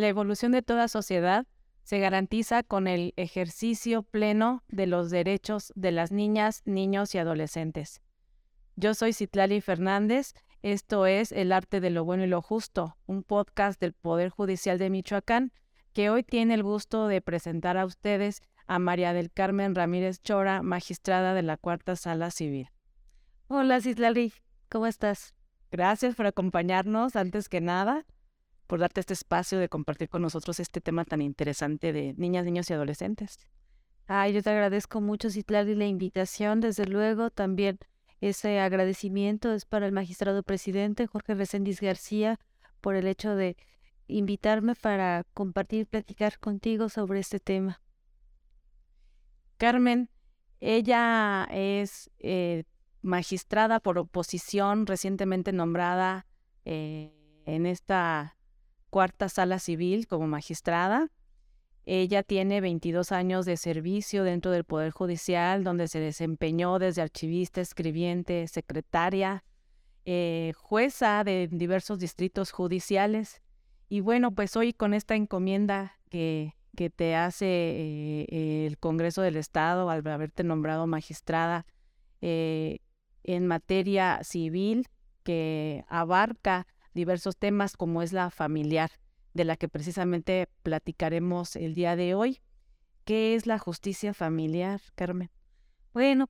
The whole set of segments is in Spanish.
La evolución de toda sociedad se garantiza con el ejercicio pleno de los derechos de las niñas, niños y adolescentes. Yo soy Citlali Fernández, esto es El arte de lo bueno y lo justo, un podcast del Poder Judicial de Michoacán que hoy tiene el gusto de presentar a ustedes a María del Carmen Ramírez Chora, magistrada de la Cuarta Sala Civil. Hola Citlali, ¿cómo estás? Gracias por acompañarnos antes que nada por darte este espacio de compartir con nosotros este tema tan interesante de niñas, niños y adolescentes. Ay, yo te agradezco mucho, Citlali, la invitación. Desde luego, también ese agradecimiento es para el magistrado presidente Jorge Reséndiz García por el hecho de invitarme para compartir platicar contigo sobre este tema. Carmen, ella es eh, magistrada por oposición recientemente nombrada eh, en esta cuarta sala civil como magistrada. Ella tiene 22 años de servicio dentro del Poder Judicial, donde se desempeñó desde archivista, escribiente, secretaria, eh, jueza de diversos distritos judiciales. Y bueno, pues hoy con esta encomienda que, que te hace eh, el Congreso del Estado al haberte nombrado magistrada eh, en materia civil, que abarca diversos temas como es la familiar, de la que precisamente platicaremos el día de hoy. ¿Qué es la justicia familiar, Carmen? Bueno,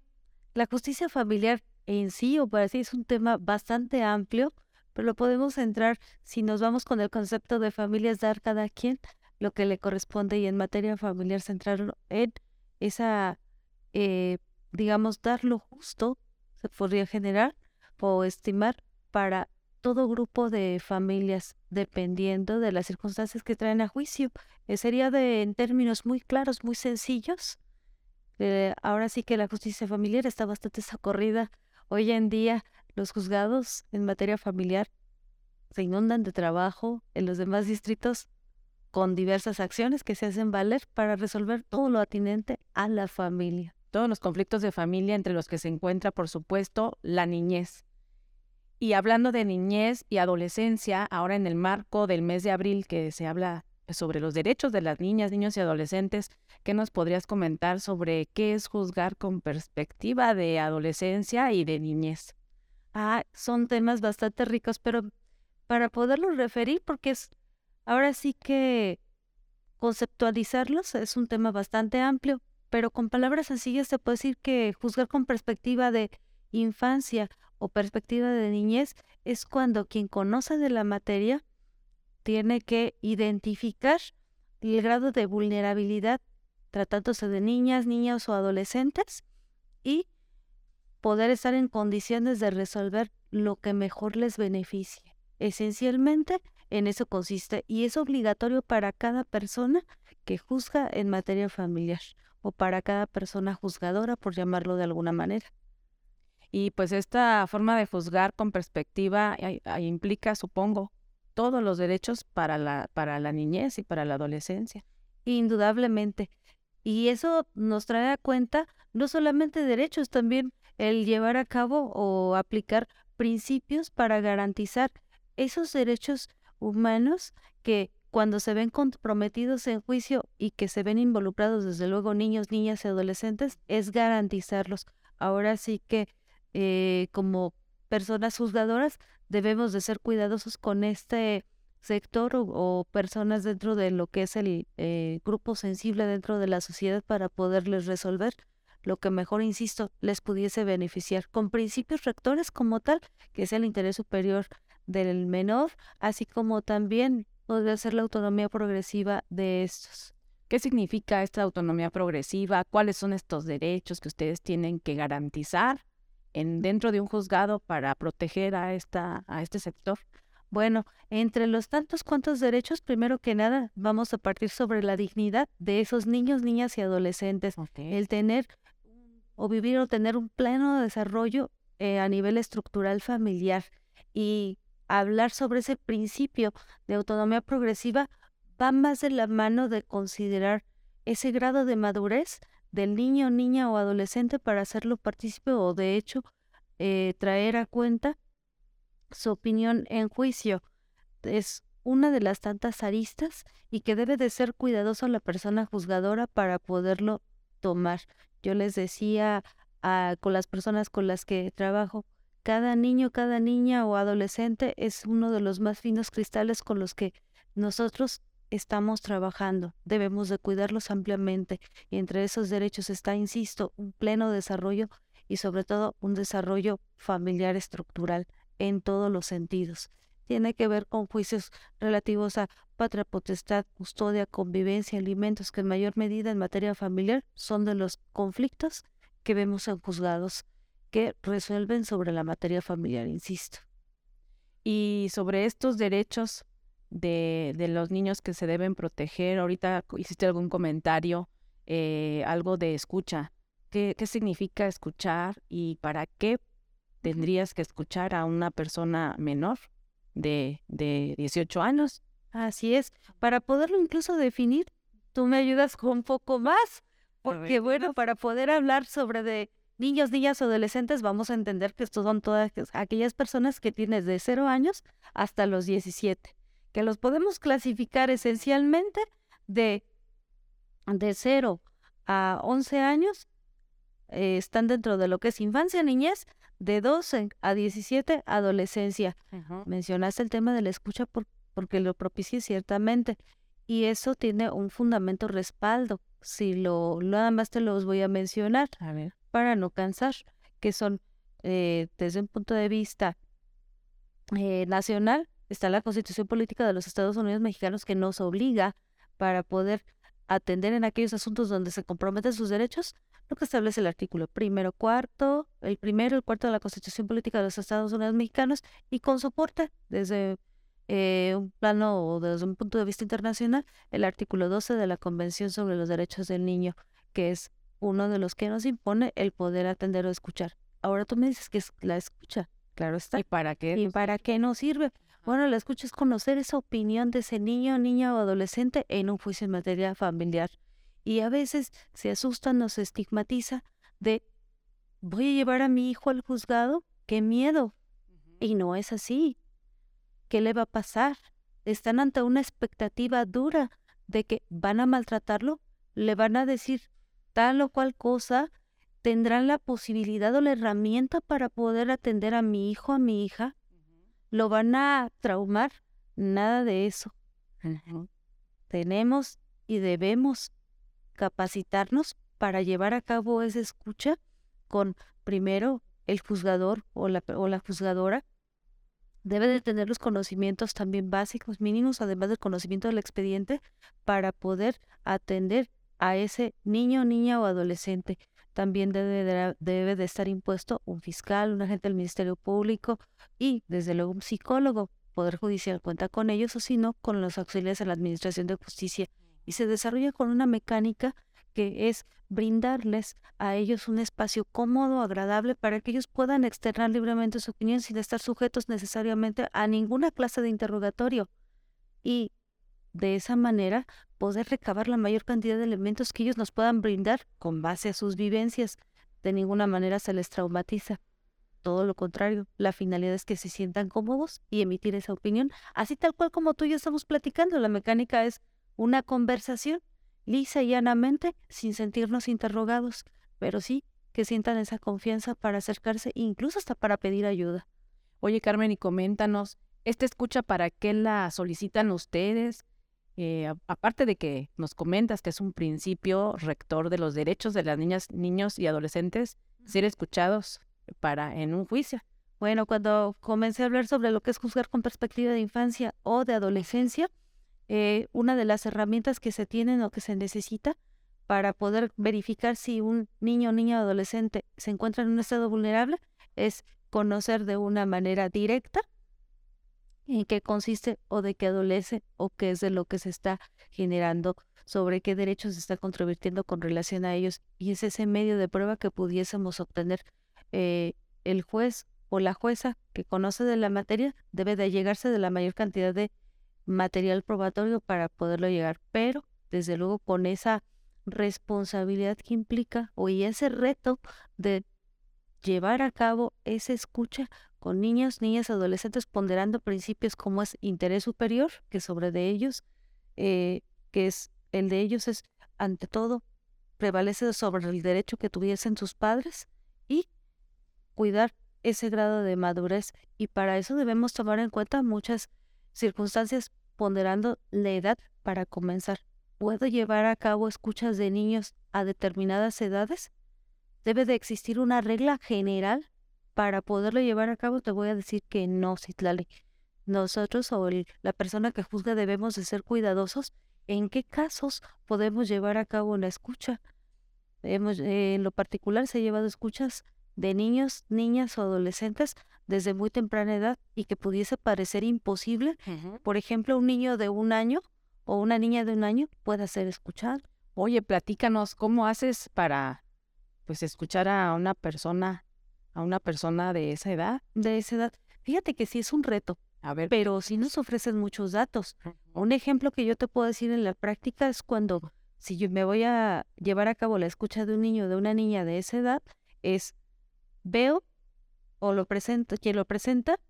la justicia familiar en sí o para sí es un tema bastante amplio, pero lo podemos entrar si nos vamos con el concepto de familias, dar cada quien lo que le corresponde y en materia familiar centrarlo en esa, eh, digamos, dar lo justo, se podría generar o estimar para todo grupo de familias, dependiendo de las circunstancias que traen a juicio. Eh, sería de, en términos muy claros, muy sencillos. Eh, ahora sí que la justicia familiar está bastante socorrida. Hoy en día los juzgados en materia familiar se inundan de trabajo en los demás distritos con diversas acciones que se hacen valer para resolver todo lo atinente a la familia. Todos los conflictos de familia entre los que se encuentra, por supuesto, la niñez, y hablando de niñez y adolescencia, ahora en el marco del mes de abril que se habla sobre los derechos de las niñas, niños y adolescentes, ¿qué nos podrías comentar sobre qué es juzgar con perspectiva de adolescencia y de niñez? Ah, son temas bastante ricos, pero para poderlos referir, porque es ahora sí que conceptualizarlos es un tema bastante amplio, pero con palabras sencillas se puede decir que juzgar con perspectiva de infancia o perspectiva de niñez es cuando quien conoce de la materia tiene que identificar el grado de vulnerabilidad tratándose de niñas, niños o adolescentes y poder estar en condiciones de resolver lo que mejor les beneficie. Esencialmente en eso consiste y es obligatorio para cada persona que juzga en materia familiar o para cada persona juzgadora, por llamarlo de alguna manera. Y pues esta forma de juzgar con perspectiva implica, supongo, todos los derechos para la, para la niñez y para la adolescencia. Indudablemente. Y eso nos trae a cuenta no solamente derechos, también el llevar a cabo o aplicar principios para garantizar esos derechos humanos que cuando se ven comprometidos en juicio y que se ven involucrados desde luego niños, niñas y adolescentes, es garantizarlos. Ahora sí que eh, como personas juzgadoras debemos de ser cuidadosos con este sector o, personas dentro de lo que es el eh, grupo sensible dentro de la sociedad para poderles resolver lo que mejor, insisto, les pudiese beneficiar, con principios rectores como tal, que es el interés superior del menor, así como también podría ser la autonomía progresiva de estos. ¿Qué significa esta autonomía progresiva? ¿Cuáles son estos derechos que ustedes tienen que garantizar en, dentro de un juzgado para proteger a, esta, a este sector? Bueno, entre los tantos cuantos derechos, primero que nada, vamos a partir sobre la dignidad de esos niños, niñas y adolescentes. El tener o vivir o tener un pleno desarrollo eh, a nivel estructural familiar y hablar sobre ese principio de autonomía progresiva va más de la mano de considerar ese grado de madurez del niño, niña o adolescente para hacerlo partícipe o de hecho eh, traer a cuenta su opinión en juicio. Es una de las tantas aristas y que debe de ser cuidadoso la persona juzgadora para poderlo tomar. Yo les decía a, con las personas con las que trabajo, cada niño, cada niña o adolescente es uno de los más finos cristales con los que nosotros estamos trabajando. Debemos de cuidarlos ampliamente y entre esos derechos está, insisto, un pleno desarrollo y sobre todo un desarrollo familiar estructural en todos los sentidos. Tiene que ver con juicios relativos a patria potestad, custodia, convivencia, alimentos, que en mayor medida en materia familiar son de los conflictos que vemos en juzgados que resuelven sobre la materia familiar, insisto. Y sobre estos derechos de, de los niños que se deben proteger, ahorita hiciste algún comentario, eh, algo de escucha. ¿Qué, ¿Qué significa escuchar y para qué tendrías que escuchar a una persona menor de, de 18 años? Así es, para poderlo incluso definir, tú me ayudas con un poco más, porque bueno, para poder hablar sobre de niños, niñas o adolescentes, vamos a entender que estos son todas aquellas personas que tienen de 0 años hasta los 17, que los podemos clasificar esencialmente de, de 0 a 11 años, eh, están dentro de lo que es infancia, niñez, de 12 a 17, adolescencia. Mencionaste el tema de la escucha porque lo propicia ciertamente y eso tiene un fundamento respaldo. Si lo nada más te los voy a mencionar. A ver para no cansar, que son eh, desde un punto de vista eh, nacional, está la Constitución Política de los Estados Unidos Mexicanos que nos obliga para poder atender en aquellos asuntos donde se comprometen sus derechos, lo que establece el artículo primero, cuarto, el primero, el cuarto de la Constitución Política de los Estados Unidos Mexicanos y con soporte desde eh, un plano o desde un punto de vista internacional, el artículo 12 de la Convención sobre los Derechos del Niño, que es uno de los que nos impone el poder atender o escuchar. Ahora tú me dices que es la escucha, claro está. ¿Y para qué? ¿Y para qué nos sirve? Bueno, la escucha es conocer esa opinión de ese niño, niña o adolescente en un juicio en materia familiar. Y a veces se asusta, nos estigmatiza de voy a llevar a mi hijo al juzgado, qué miedo. Y no es así. ¿Qué le va a pasar? Están ante una expectativa dura de que van a maltratarlo, le van a decir tal o cual cosa, tendrán la posibilidad o la herramienta para poder atender a mi hijo, a mi hija. ¿Lo van a traumar? Nada de eso. Tenemos y debemos capacitarnos para llevar a cabo esa escucha con primero el juzgador o la, o la juzgadora. Debe de tener los conocimientos también básicos, mínimos, además del conocimiento del expediente, para poder atender a ese niño, niña o adolescente. También debe de, debe de estar impuesto un fiscal, un agente del Ministerio Público y, desde luego, un psicólogo. Poder Judicial cuenta con ellos o si no, con los auxiliares de la Administración de Justicia. Y se desarrolla con una mecánica que es brindarles a ellos un espacio cómodo, agradable, para que ellos puedan externar libremente su opinión sin estar sujetos necesariamente a ninguna clase de interrogatorio. Y de esa manera poder recabar la mayor cantidad de elementos que ellos nos puedan brindar con base a sus vivencias. De ninguna manera se les traumatiza. Todo lo contrario, la finalidad es que se sientan cómodos y emitir esa opinión, así tal cual como tú y yo estamos platicando. La mecánica es una conversación lisa y llanamente, sin sentirnos interrogados, pero sí que sientan esa confianza para acercarse, incluso hasta para pedir ayuda. Oye, Carmen, y coméntanos, ¿esta escucha para qué la solicitan ustedes? Eh, aparte de que nos comentas que es un principio rector de los derechos de las niñas, niños y adolescentes, ser escuchados para en un juicio. Bueno, cuando comencé a hablar sobre lo que es juzgar con perspectiva de infancia o de adolescencia, eh, una de las herramientas que se tienen o que se necesita para poder verificar si un niño, niña o adolescente se encuentra en un estado vulnerable es conocer de una manera directa en qué consiste o de qué adolece o qué es de lo que se está generando, sobre qué derechos se está controvirtiendo con relación a ellos. Y es ese medio de prueba que pudiésemos obtener. Eh, el juez o la jueza que conoce de la materia debe de llegarse de la mayor cantidad de material probatorio para poderlo llegar, pero desde luego con esa responsabilidad que implica o y ese reto de llevar a cabo esa escucha con niños, niñas, adolescentes, ponderando principios como es interés superior, que sobre de ellos, eh, que es el de ellos es, ante todo, prevalece sobre el derecho que tuviesen sus padres y cuidar ese grado de madurez. Y para eso debemos tomar en cuenta muchas circunstancias ponderando la edad para comenzar. ¿Puedo llevar a cabo escuchas de niños a determinadas edades? ¿Debe de existir una regla general para poderlo llevar a cabo? Te voy a decir que no, Citlali. Nosotros o la persona que juzga debemos de ser cuidadosos en qué casos podemos llevar a cabo una escucha. Hemos, en lo particular se ha llevado escuchas de niños, niñas o adolescentes desde muy temprana edad y que pudiese parecer imposible. Por ejemplo, un niño de un año o una niña de un año pueda ser escuchado. Oye, platícanos, ¿cómo haces para pues escuchar a una persona, a una persona de esa edad? De esa edad. Fíjate que sí es un reto. A ver. Pero sí nos ofrecen muchos datos. Un ejemplo que yo te puedo decir en la práctica es cuando, si yo me voy a llevar a cabo la escucha de un niño o de una niña de esa edad, es veo o lo presento, quien lo presenta,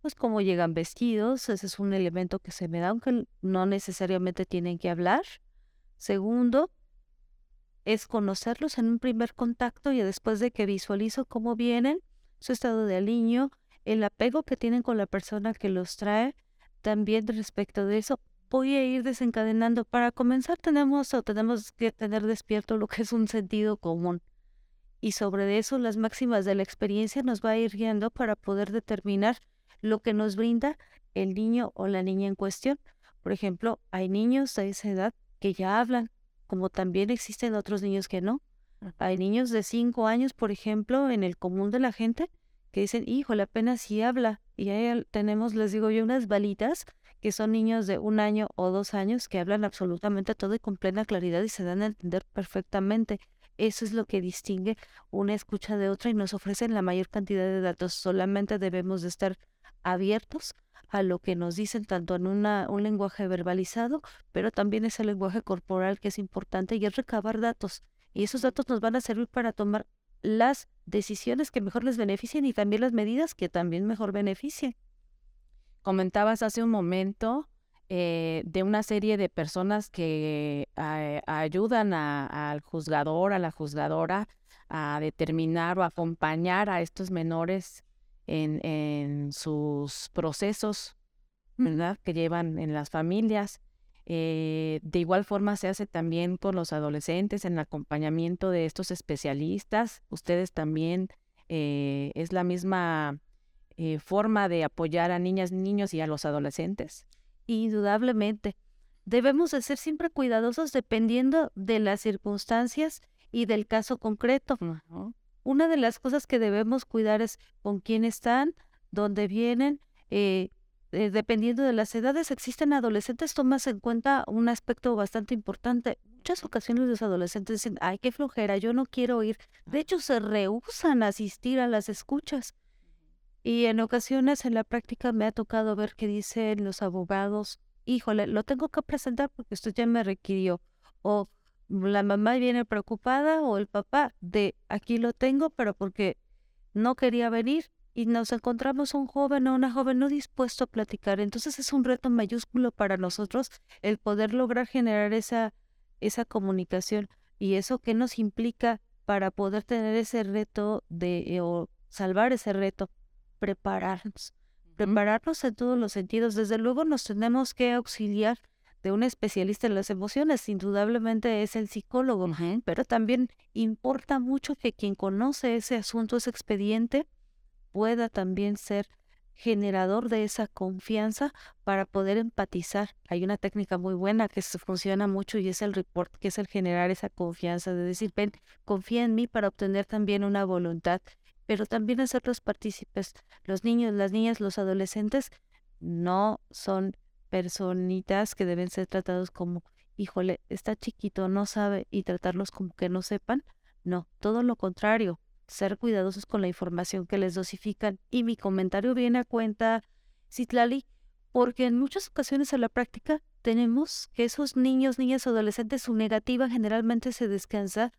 pues cómo llegan vestidos, ese es un elemento que se me da, aunque no necesariamente tienen que hablar. Segundo, es conocerlos en un primer contacto y después de que visualizo cómo vienen, su estado de aliño, el apego que tienen con la persona que los trae, también respecto de eso, voy a ir desencadenando. Para comenzar tenemos o tenemos que tener despierto lo que es un sentido común y sobre eso las máximas de la experiencia nos va a ir guiando para poder determinar lo que nos brinda el niño o la niña en cuestión. Por ejemplo, hay niños de esa edad que ya hablan, como también existen otros niños que no. Hay niños de cinco años, por ejemplo, en el común de la gente, que dicen, hijo, la pena sí habla. Y ahí tenemos, les digo yo, unas balitas que son niños de un año o dos años que hablan absolutamente todo y con plena claridad y se dan a entender perfectamente. Eso es lo que distingue una escucha de otra y nos ofrecen la mayor cantidad de datos. Solamente debemos de estar abiertos a lo que nos dicen tanto en una, un lenguaje verbalizado, pero también ese lenguaje corporal que es importante y es recabar datos. Y esos datos nos van a servir para tomar las decisiones que mejor les beneficien y también las medidas que también mejor beneficien. Comentabas hace un momento eh, de una serie de personas que eh, ayudan al juzgador, a la juzgadora, a determinar o acompañar a estos menores en, sus procesos, mm. ¿verdad? Que llevan en las familias. Eh, de igual forma se hace también con los adolescentes en el acompañamiento de estos especialistas. Ustedes también es la misma forma de apoyar a niñas, niños y a los adolescentes. Indudablemente. Debemos de ser siempre cuidadosos dependiendo de las circunstancias y del caso concreto. Una de las cosas que debemos cuidar es con quién están, dónde vienen, eh, eh, dependiendo de las edades. Existen adolescentes, tomas en cuenta un aspecto bastante importante. Muchas ocasiones los adolescentes dicen, ay, qué flojera, yo no quiero ir. De hecho, se rehusan a asistir a las escuchas. Y en ocasiones en la práctica me ha tocado ver que dicen los abogados, híjole, lo tengo que presentar porque esto ya me requirió. O la mamá viene preocupada o el papá de aquí lo tengo, pero porque no quería venir y nos encontramos un joven o una joven no dispuesto a platicar. Entonces es un reto mayúsculo para nosotros el poder lograr generar esa, esa comunicación y eso que nos implica para poder tener ese reto de eh, o salvar ese reto prepararnos, prepararnos en todos los sentidos. Desde luego nos tenemos que auxiliar de un especialista en las emociones, indudablemente es el psicólogo, pero también importa mucho que quien conoce ese asunto, ese expediente, pueda también ser generador de esa confianza para poder empatizar. Hay una técnica muy buena que funciona mucho y es el report, que es el generar esa confianza, de decir, ven, confía en mí para obtener también una voluntad pero también hacerlos partícipes. Los niños, las niñas, los adolescentes no son personitas que deben ser tratados como, híjole, está chiquito, no sabe, y tratarlos como que no sepan. No, todo lo contrario, ser cuidadosos con la información que les dosifican. Y mi comentario viene a cuenta, Citlali, porque en muchas ocasiones en la práctica tenemos que esos niños, niñas, adolescentes, su negativa generalmente se descansa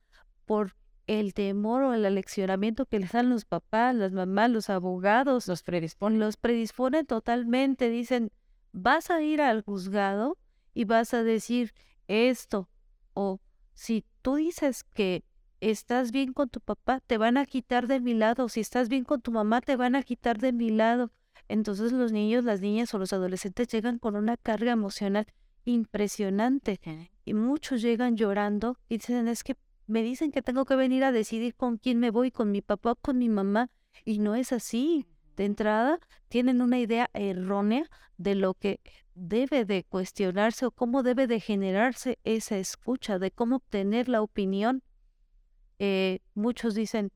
por el temor o el aleccionamiento que les dan los papás, las mamás, los abogados, los predisponen. Los predisponen totalmente. Dicen, vas a ir al juzgado y vas a decir esto. O si tú dices que estás bien con tu papá, te van a quitar de mi lado. Si estás bien con tu mamá, te van a quitar de mi lado. Entonces los niños, las niñas o los adolescentes llegan con una carga emocional impresionante. Y muchos llegan llorando y dicen, es que me dicen que tengo que venir a decidir con quién me voy, con mi papá o con mi mamá. Y no es así. De entrada, tienen una idea errónea de lo que debe de cuestionarse o cómo debe de generarse esa escucha, de cómo obtener la opinión. Eh, muchos dicen,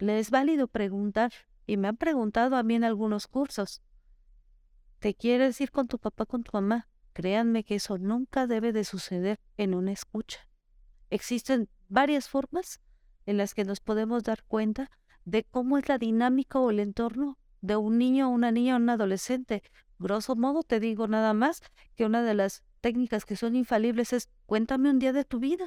¿le es válido preguntar? Y me han preguntado a mí en algunos cursos, ¿te quieres ir con tu papá, con tu mamá? Créanme que eso nunca debe de suceder en una escucha. Existen varias formas en las que nos podemos dar cuenta de cómo es la dinámica o el entorno de un niño, una niña o un adolescente. Grosso modo te digo nada más que una de las técnicas que son infalibles es cuéntame un día de tu vida.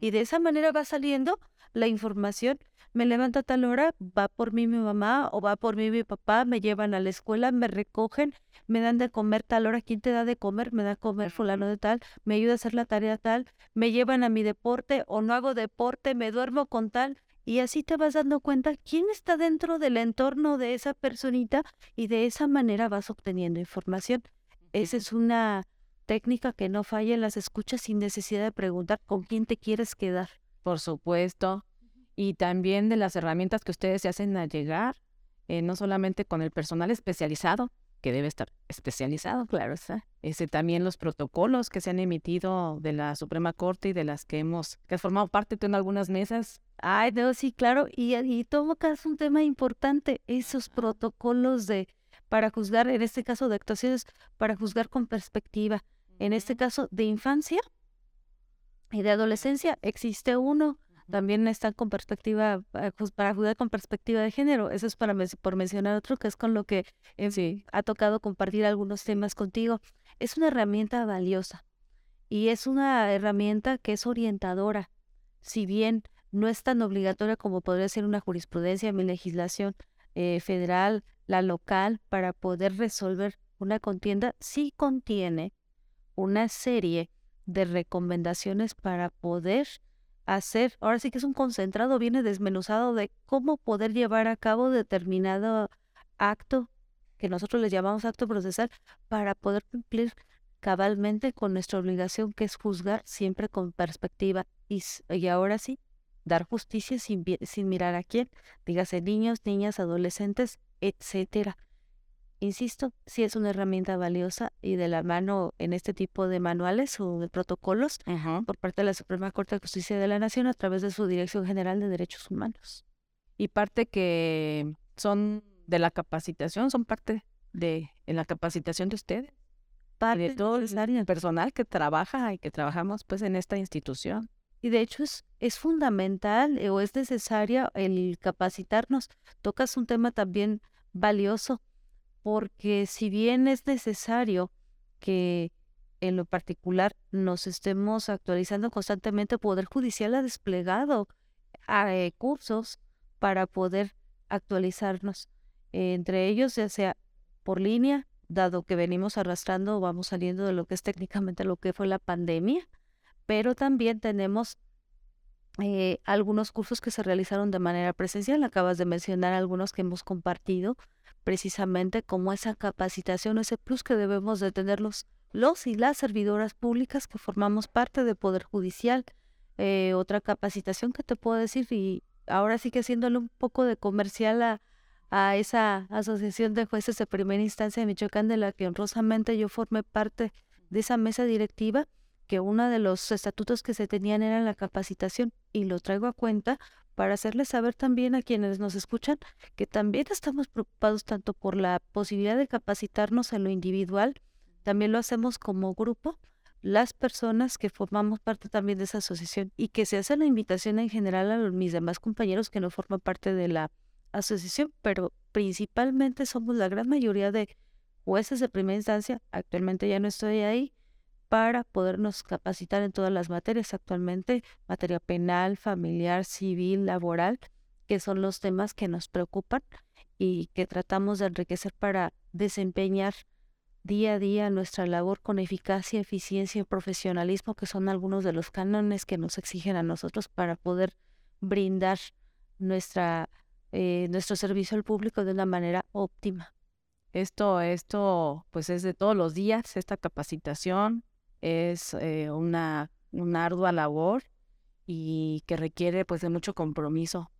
Y de esa manera va saliendo la información. Me levanta a tal hora, va por mí mi mamá o va por mí mi papá, me llevan a la escuela, me recogen, me dan de comer tal hora. ¿Quién te da de comer? Me da comer fulano de tal, me ayuda a hacer la tarea tal, me llevan a mi deporte o no hago deporte, me duermo con tal. Y así te vas dando cuenta quién está dentro del entorno de esa personita y de esa manera vas obteniendo información. Esa es una técnica que no falla en las escuchas sin necesidad de preguntar con quién te quieres quedar. Por supuesto. Y también de las herramientas que ustedes se hacen a llegar, eh, no solamente con el personal especializado, que debe estar especializado, claro está. Ese, también los protocolos que se han emitido de la Suprema Corte y de las que hemos, que has formado parte tú en algunas mesas. Ay, no, sí, claro. Y, y es un tema importante, esos protocolos de para juzgar, en este caso de actuaciones, para juzgar con perspectiva en este caso de infancia y de adolescencia, existe uno. También están con perspectiva, eh, para jugar con perspectiva de género. Eso es para por mencionar otro, que es con lo que eh, sí. ha tocado compartir algunos temas contigo. Es una herramienta valiosa y es una herramienta que es orientadora. Si bien no es tan obligatoria como podría ser una jurisprudencia, mi legislación eh, federal, la local, para poder resolver una contienda, sí contiene una serie de recomendaciones para poder hacer, ahora sí que es un concentrado, viene desmenuzado de cómo poder llevar a cabo determinado acto que nosotros le llamamos acto procesal para poder cumplir cabalmente con nuestra obligación que es juzgar siempre con perspectiva y, y ahora sí, dar justicia sin, sin mirar a quién, dígase niños, niñas, adolescentes, etcétera. Insisto, sí es una herramienta valiosa y de la mano en este tipo de manuales o de protocolos por parte de la Suprema Corte de Justicia de la Nación a través de su Dirección General de Derechos Humanos. Y parte que son de la capacitación, son parte de en la capacitación de ustedes. Parte de todo el personal que trabaja y que trabajamos pues en esta institución. Y de hecho es, es fundamental eh, o es necesaria el capacitarnos. Tocas un tema también valioso porque si bien es necesario que en lo particular nos estemos actualizando constantemente, el Poder Judicial ha desplegado eh, cursos para poder actualizarnos. entre ellos, ya sea por línea, dado que venimos arrastrando o vamos saliendo de lo que es técnicamente lo que fue la pandemia, pero también tenemos eh, algunos cursos que se realizaron de manera presencial. Acabas de mencionar algunos que hemos compartido precisamente como esa capacitación, ese plus que debemos de tener los, y las servidoras públicas que formamos parte del Poder Judicial. Eh, otra capacitación que te puedo decir, y ahora sí que haciéndole un poco de comercial a, a esa asociación de jueces de primera instancia de Michoacán, de la que honrosamente yo formé parte de esa mesa directiva, que uno de los estatutos que se tenían era la capacitación, y lo traigo a cuenta para hacerles saber también a quienes nos escuchan que también estamos preocupados tanto por la posibilidad de capacitarnos en lo individual, también lo hacemos como grupo, las personas que formamos parte también de esa asociación y que se hace la invitación en general a mis demás compañeros que no forman parte de la asociación, pero principalmente somos la gran mayoría de jueces de primera instancia, actualmente ya no estoy ahí, para podernos capacitar en todas las materias actualmente, materia penal, familiar, civil, laboral, que son los temas que nos preocupan y que tratamos de enriquecer para desempeñar día a día nuestra labor con eficacia, eficiencia y profesionalismo, que son algunos de los cánones que nos exigen a nosotros para poder brindar nuestra, eh, nuestro servicio al público de una manera óptima. Esto, esto, pues es de todos los días, esta capacitación es eh, una, una ardua labor y que requiere pues de mucho compromiso.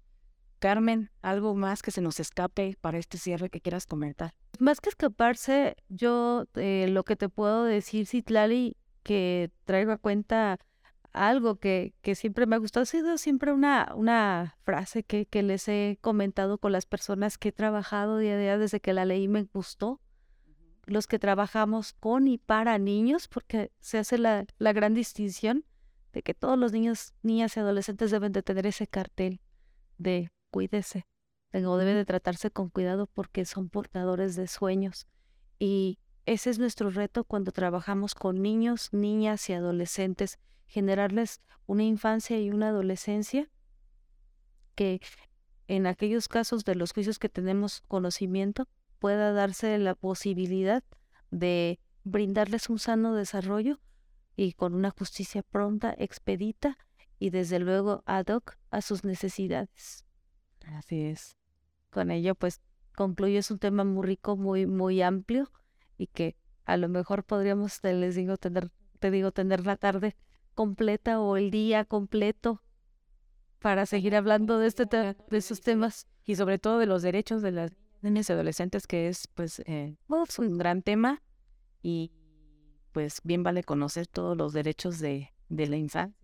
Carmen, algo más que se nos escape para este cierre que quieras comentar. Más que escaparse, yo eh, lo que te puedo decir, Citlali, que traigo a cuenta algo que, que siempre me ha gustado, ha sido siempre una, una frase que, que les he comentado con las personas que he trabajado día a día desde que la leí me gustó. Los que trabajamos con y para niños, porque se hace la, la gran distinción de que todos los niños, niñas y adolescentes deben de tener ese cartel de cuídese, o debe de tratarse con cuidado porque son portadores de sueños. Y ese es nuestro reto cuando trabajamos con niños, niñas y adolescentes generarles una infancia y una adolescencia que en aquellos casos de los juicios que tenemos conocimiento pueda darse la posibilidad de brindarles un sano desarrollo y con una justicia pronta, expedita y desde luego ad hoc a sus necesidades. Así es. Con ello pues concluyo es un tema muy rico, muy muy amplio y que a lo mejor podríamos te les digo tener te digo tener la tarde completa o el día completo para seguir hablando de este de esos temas y sobre todo de los derechos de las niñas y adolescentes que es pues eh, un gran tema y pues bien vale conocer todos los derechos de, de la infancia.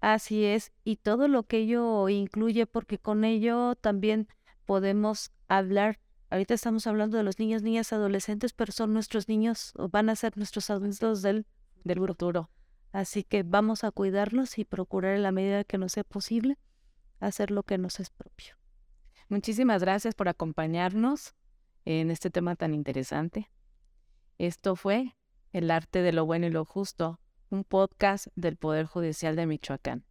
Así es, y todo lo que ello incluye, porque con ello también podemos hablar. Ahorita estamos hablando de los niños, niñas, adolescentes, pero son nuestros niños, o van a ser nuestros adultos del, del futuro. Así que vamos a cuidarlos y procurar en la medida que nos sea posible hacer lo que nos es propio. Muchísimas gracias por acompañarnos en este tema tan interesante. Esto fue El arte de lo bueno y lo justo, un podcast del Poder Judicial de Michoacán.